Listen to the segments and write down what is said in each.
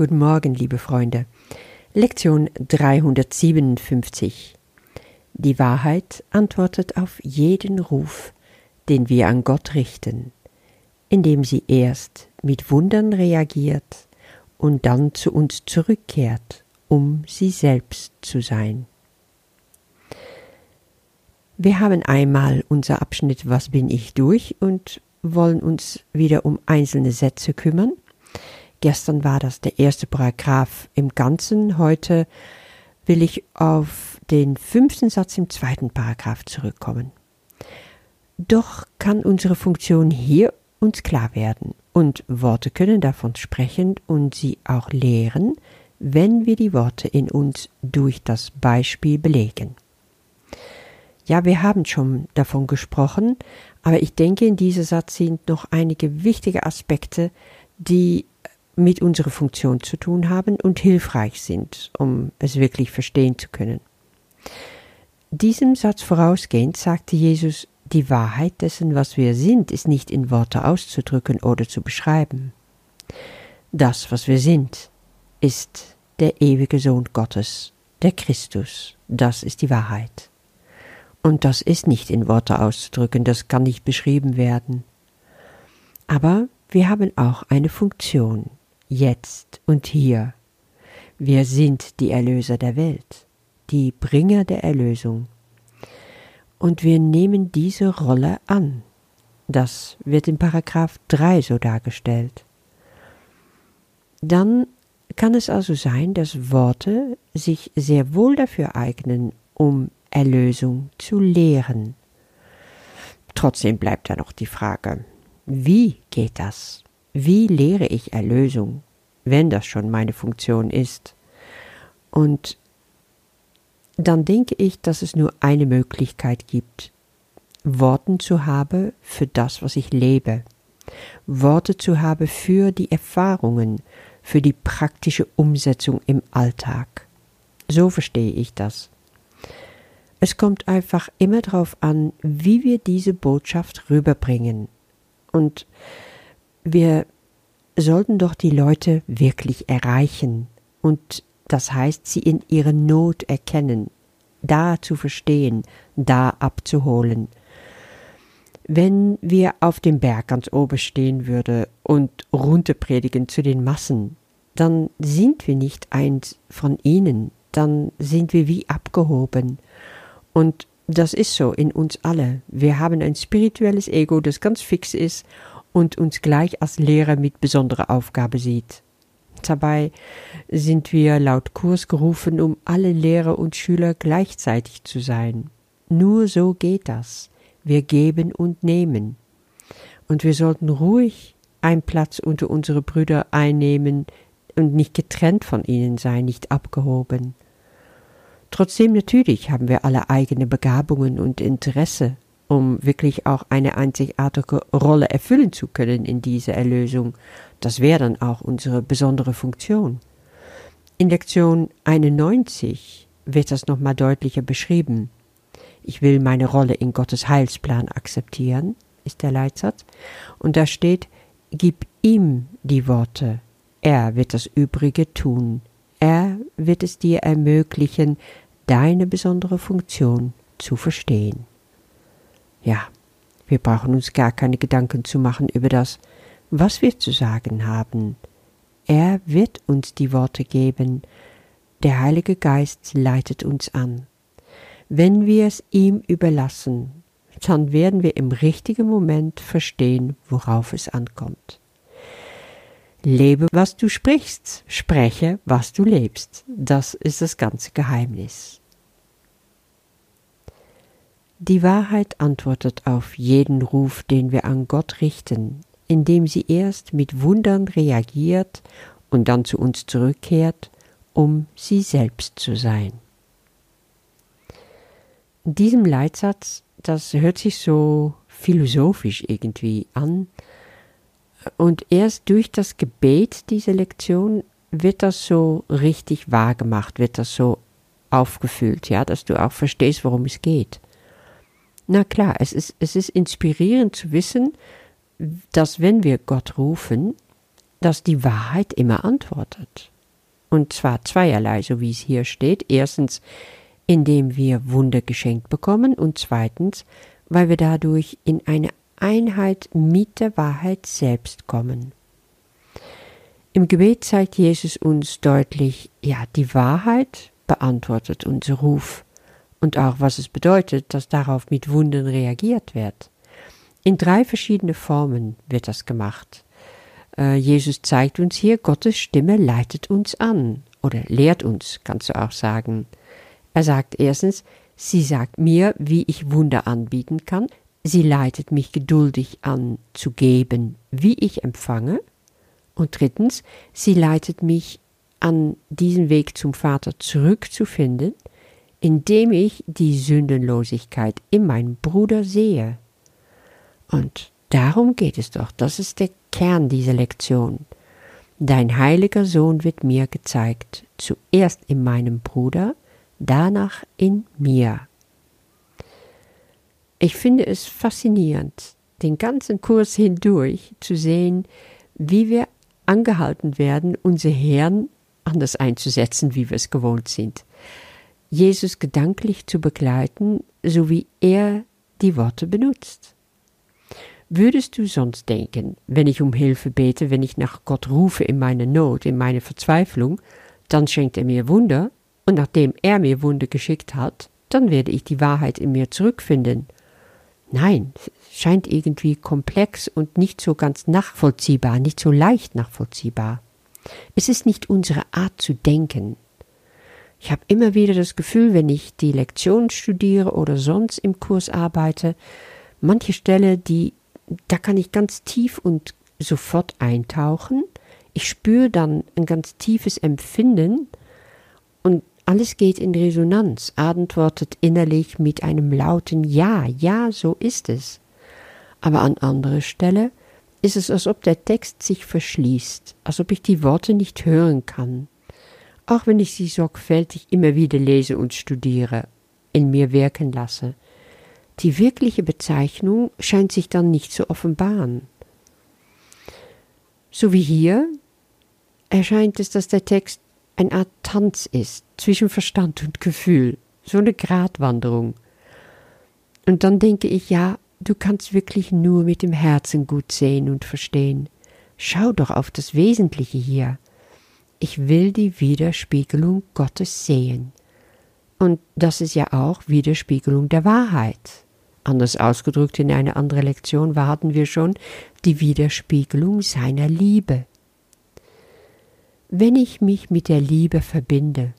Guten Morgen, liebe Freunde. Lektion 357. Die Wahrheit antwortet auf jeden Ruf, den wir an Gott richten, indem sie erst mit Wundern reagiert und dann zu uns zurückkehrt, um sie selbst zu sein. Wir haben einmal unser Abschnitt Was bin ich durch und wollen uns wieder um einzelne Sätze kümmern. Gestern war das der erste Paragraph im Ganzen. Heute will ich auf den fünften Satz im zweiten Paragraph zurückkommen. Doch kann unsere Funktion hier uns klar werden und Worte können davon sprechen und sie auch lehren, wenn wir die Worte in uns durch das Beispiel belegen. Ja, wir haben schon davon gesprochen, aber ich denke, in diesem Satz sind noch einige wichtige Aspekte, die mit unserer Funktion zu tun haben und hilfreich sind, um es wirklich verstehen zu können. Diesem Satz vorausgehend sagte Jesus, die Wahrheit dessen, was wir sind, ist nicht in Worte auszudrücken oder zu beschreiben. Das, was wir sind, ist der ewige Sohn Gottes, der Christus, das ist die Wahrheit. Und das ist nicht in Worte auszudrücken, das kann nicht beschrieben werden. Aber wir haben auch eine Funktion, jetzt und hier. Wir sind die Erlöser der Welt, die Bringer der Erlösung. Und wir nehmen diese Rolle an. Das wird in Paragraph 3 so dargestellt. Dann kann es also sein, dass Worte sich sehr wohl dafür eignen, um Erlösung zu lehren. Trotzdem bleibt da noch die Frage, wie geht das? Wie lehre ich Erlösung, wenn das schon meine Funktion ist? Und dann denke ich, dass es nur eine Möglichkeit gibt, Worten zu haben für das, was ich lebe, Worte zu haben für die Erfahrungen, für die praktische Umsetzung im Alltag. So verstehe ich das. Es kommt einfach immer darauf an, wie wir diese Botschaft rüberbringen. Und wir sollten doch die Leute wirklich erreichen und das heißt, sie in ihrer Not erkennen, da zu verstehen, da abzuholen. Wenn wir auf dem Berg ganz oben stehen würde und runterpredigen zu den Massen, dann sind wir nicht eins von ihnen, dann sind wir wie abgehoben und das ist so in uns alle. Wir haben ein spirituelles Ego, das ganz fix ist und uns gleich als Lehrer mit besonderer Aufgabe sieht. Dabei sind wir laut Kurs gerufen, um alle Lehrer und Schüler gleichzeitig zu sein. Nur so geht das. Wir geben und nehmen. Und wir sollten ruhig einen Platz unter unsere Brüder einnehmen und nicht getrennt von ihnen sein, nicht abgehoben. Trotzdem natürlich haben wir alle eigene Begabungen und Interesse, um wirklich auch eine einzigartige Rolle erfüllen zu können in dieser Erlösung. Das wäre dann auch unsere besondere Funktion. In Lektion 91 wird das nochmal deutlicher beschrieben. Ich will meine Rolle in Gottes Heilsplan akzeptieren, ist der Leitsatz. Und da steht, gib ihm die Worte, er wird das Übrige tun. Er wird es dir ermöglichen, deine besondere Funktion zu verstehen. Ja, wir brauchen uns gar keine Gedanken zu machen über das, was wir zu sagen haben. Er wird uns die Worte geben, der Heilige Geist leitet uns an. Wenn wir es ihm überlassen, dann werden wir im richtigen Moment verstehen, worauf es ankommt. Lebe, was du sprichst, spreche, was du lebst. Das ist das ganze Geheimnis. Die Wahrheit antwortet auf jeden Ruf, den wir an Gott richten, indem sie erst mit Wundern reagiert und dann zu uns zurückkehrt, um sie selbst zu sein. In diesem Leitsatz, das hört sich so philosophisch irgendwie an, und erst durch das Gebet dieser Lektion wird das so richtig wahr gemacht, wird das so aufgefüllt, ja, dass du auch verstehst, worum es geht. Na klar, es ist, es ist inspirierend zu wissen, dass wenn wir Gott rufen, dass die Wahrheit immer antwortet. Und zwar zweierlei, so wie es hier steht. Erstens, indem wir Wunder geschenkt bekommen und zweitens, weil wir dadurch in eine Einheit mit der Wahrheit selbst kommen. Im Gebet zeigt Jesus uns deutlich, ja, die Wahrheit beantwortet unser Ruf und auch was es bedeutet, dass darauf mit Wundern reagiert wird. In drei verschiedene Formen wird das gemacht. Äh, Jesus zeigt uns hier, Gottes Stimme leitet uns an oder lehrt uns, kannst du auch sagen. Er sagt erstens, sie sagt mir, wie ich Wunder anbieten kann, sie leitet mich geduldig an zu geben, wie ich empfange, und drittens, sie leitet mich an diesen Weg zum Vater zurückzufinden, indem ich die Sündenlosigkeit in meinem Bruder sehe. Und darum geht es doch, das ist der Kern dieser Lektion. Dein heiliger Sohn wird mir gezeigt, zuerst in meinem Bruder, danach in mir. Ich finde es faszinierend, den ganzen Kurs hindurch zu sehen, wie wir angehalten werden, unser Herrn anders einzusetzen, wie wir es gewohnt sind. Jesus gedanklich zu begleiten, so wie er die Worte benutzt. Würdest du sonst denken, wenn ich um Hilfe bete, wenn ich nach Gott rufe in meiner Not, in meiner Verzweiflung, dann schenkt er mir Wunder, und nachdem er mir Wunder geschickt hat, dann werde ich die Wahrheit in mir zurückfinden. Nein, scheint irgendwie komplex und nicht so ganz nachvollziehbar, nicht so leicht nachvollziehbar. Es ist nicht unsere Art zu denken. Ich habe immer wieder das Gefühl, wenn ich die Lektion studiere oder sonst im Kurs arbeite, manche Stelle, die da kann ich ganz tief und sofort eintauchen. Ich spüre dann ein ganz tiefes Empfinden und alles geht in Resonanz, antwortet innerlich mit einem lauten Ja, ja, so ist es. Aber an anderer Stelle ist es, als ob der Text sich verschließt, als ob ich die Worte nicht hören kann, auch wenn ich sie sorgfältig immer wieder lese und studiere, in mir wirken lasse. Die wirkliche Bezeichnung scheint sich dann nicht zu offenbaren. So wie hier erscheint es, dass der Text eine Art Tanz ist zwischen Verstand und Gefühl, so eine Gratwanderung. Und dann denke ich, ja, du kannst wirklich nur mit dem Herzen gut sehen und verstehen. Schau doch auf das Wesentliche hier. Ich will die Widerspiegelung Gottes sehen. Und das ist ja auch Widerspiegelung der Wahrheit. Anders ausgedrückt in einer anderen Lektion warten wir schon die Widerspiegelung seiner Liebe. Wenn ich mich mit der Liebe verbinde,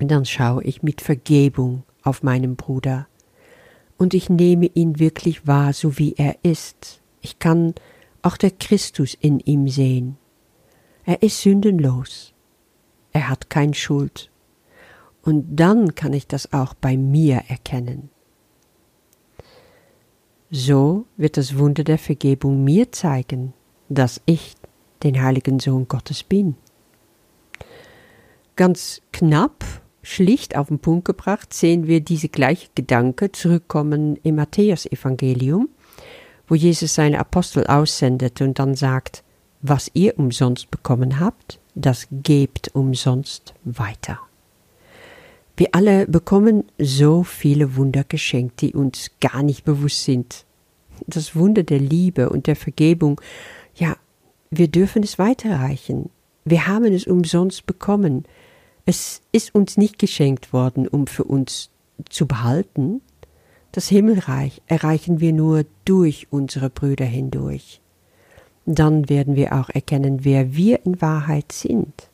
dann schaue ich mit Vergebung auf meinen Bruder und ich nehme ihn wirklich wahr, so wie er ist. Ich kann auch der Christus in ihm sehen. Er ist sündenlos. Er hat keine Schuld. Und dann kann ich das auch bei mir erkennen. So wird das Wunder der Vergebung mir zeigen, dass ich den heiligen Sohn Gottes bin. Ganz knapp, schlicht auf den Punkt gebracht, sehen wir diese gleiche Gedanke zurückkommen im Matthäusevangelium, wo Jesus seine Apostel aussendet und dann sagt, was ihr umsonst bekommen habt, das gebt umsonst weiter. Wir alle bekommen so viele Wunder geschenkt, die uns gar nicht bewusst sind. Das Wunder der Liebe und der Vergebung, ja, wir dürfen es weiterreichen. Wir haben es umsonst bekommen. Es ist uns nicht geschenkt worden, um für uns zu behalten. Das Himmelreich erreichen wir nur durch unsere Brüder hindurch. Dann werden wir auch erkennen, wer wir in Wahrheit sind.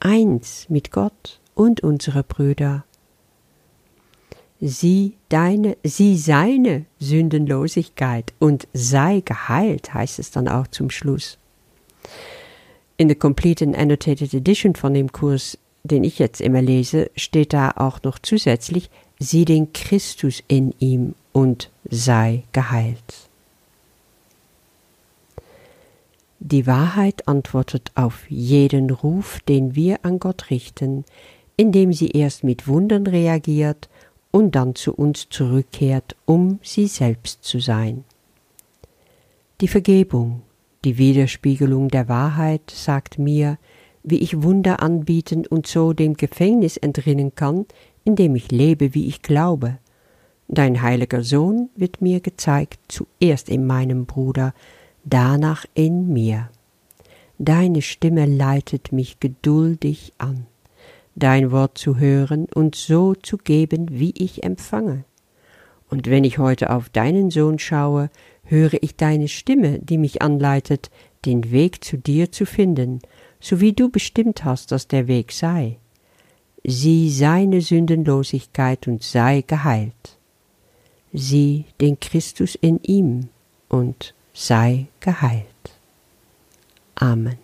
Eins mit Gott und unsere Brüder. Sieh deine, sieh seine Sündenlosigkeit und sei geheilt, heißt es dann auch zum Schluss. In der Complete and Annotated Edition von dem Kurs, den ich jetzt immer lese, steht da auch noch zusätzlich, sieh den Christus in ihm und sei geheilt. Die Wahrheit antwortet auf jeden Ruf, den wir an Gott richten, indem sie erst mit Wundern reagiert und dann zu uns zurückkehrt, um sie selbst zu sein. Die Vergebung, Die Widerspiegelung der Wahrheit sagt mir, wie ich Wunder anbieten und so dem Gefängnis entrinnen kann, in dem ich lebe, wie ich glaube. Dein heiliger Sohn wird mir gezeigt, zuerst in meinem Bruder, danach in mir. Deine Stimme leitet mich geduldig an, dein Wort zu hören und so zu geben, wie ich empfange. Und wenn ich heute auf deinen Sohn schaue, höre ich deine Stimme, die mich anleitet, den Weg zu dir zu finden, so wie du bestimmt hast, dass der Weg sei. Sieh seine Sündenlosigkeit und sei geheilt sieh den Christus in ihm und sei geheilt. Amen.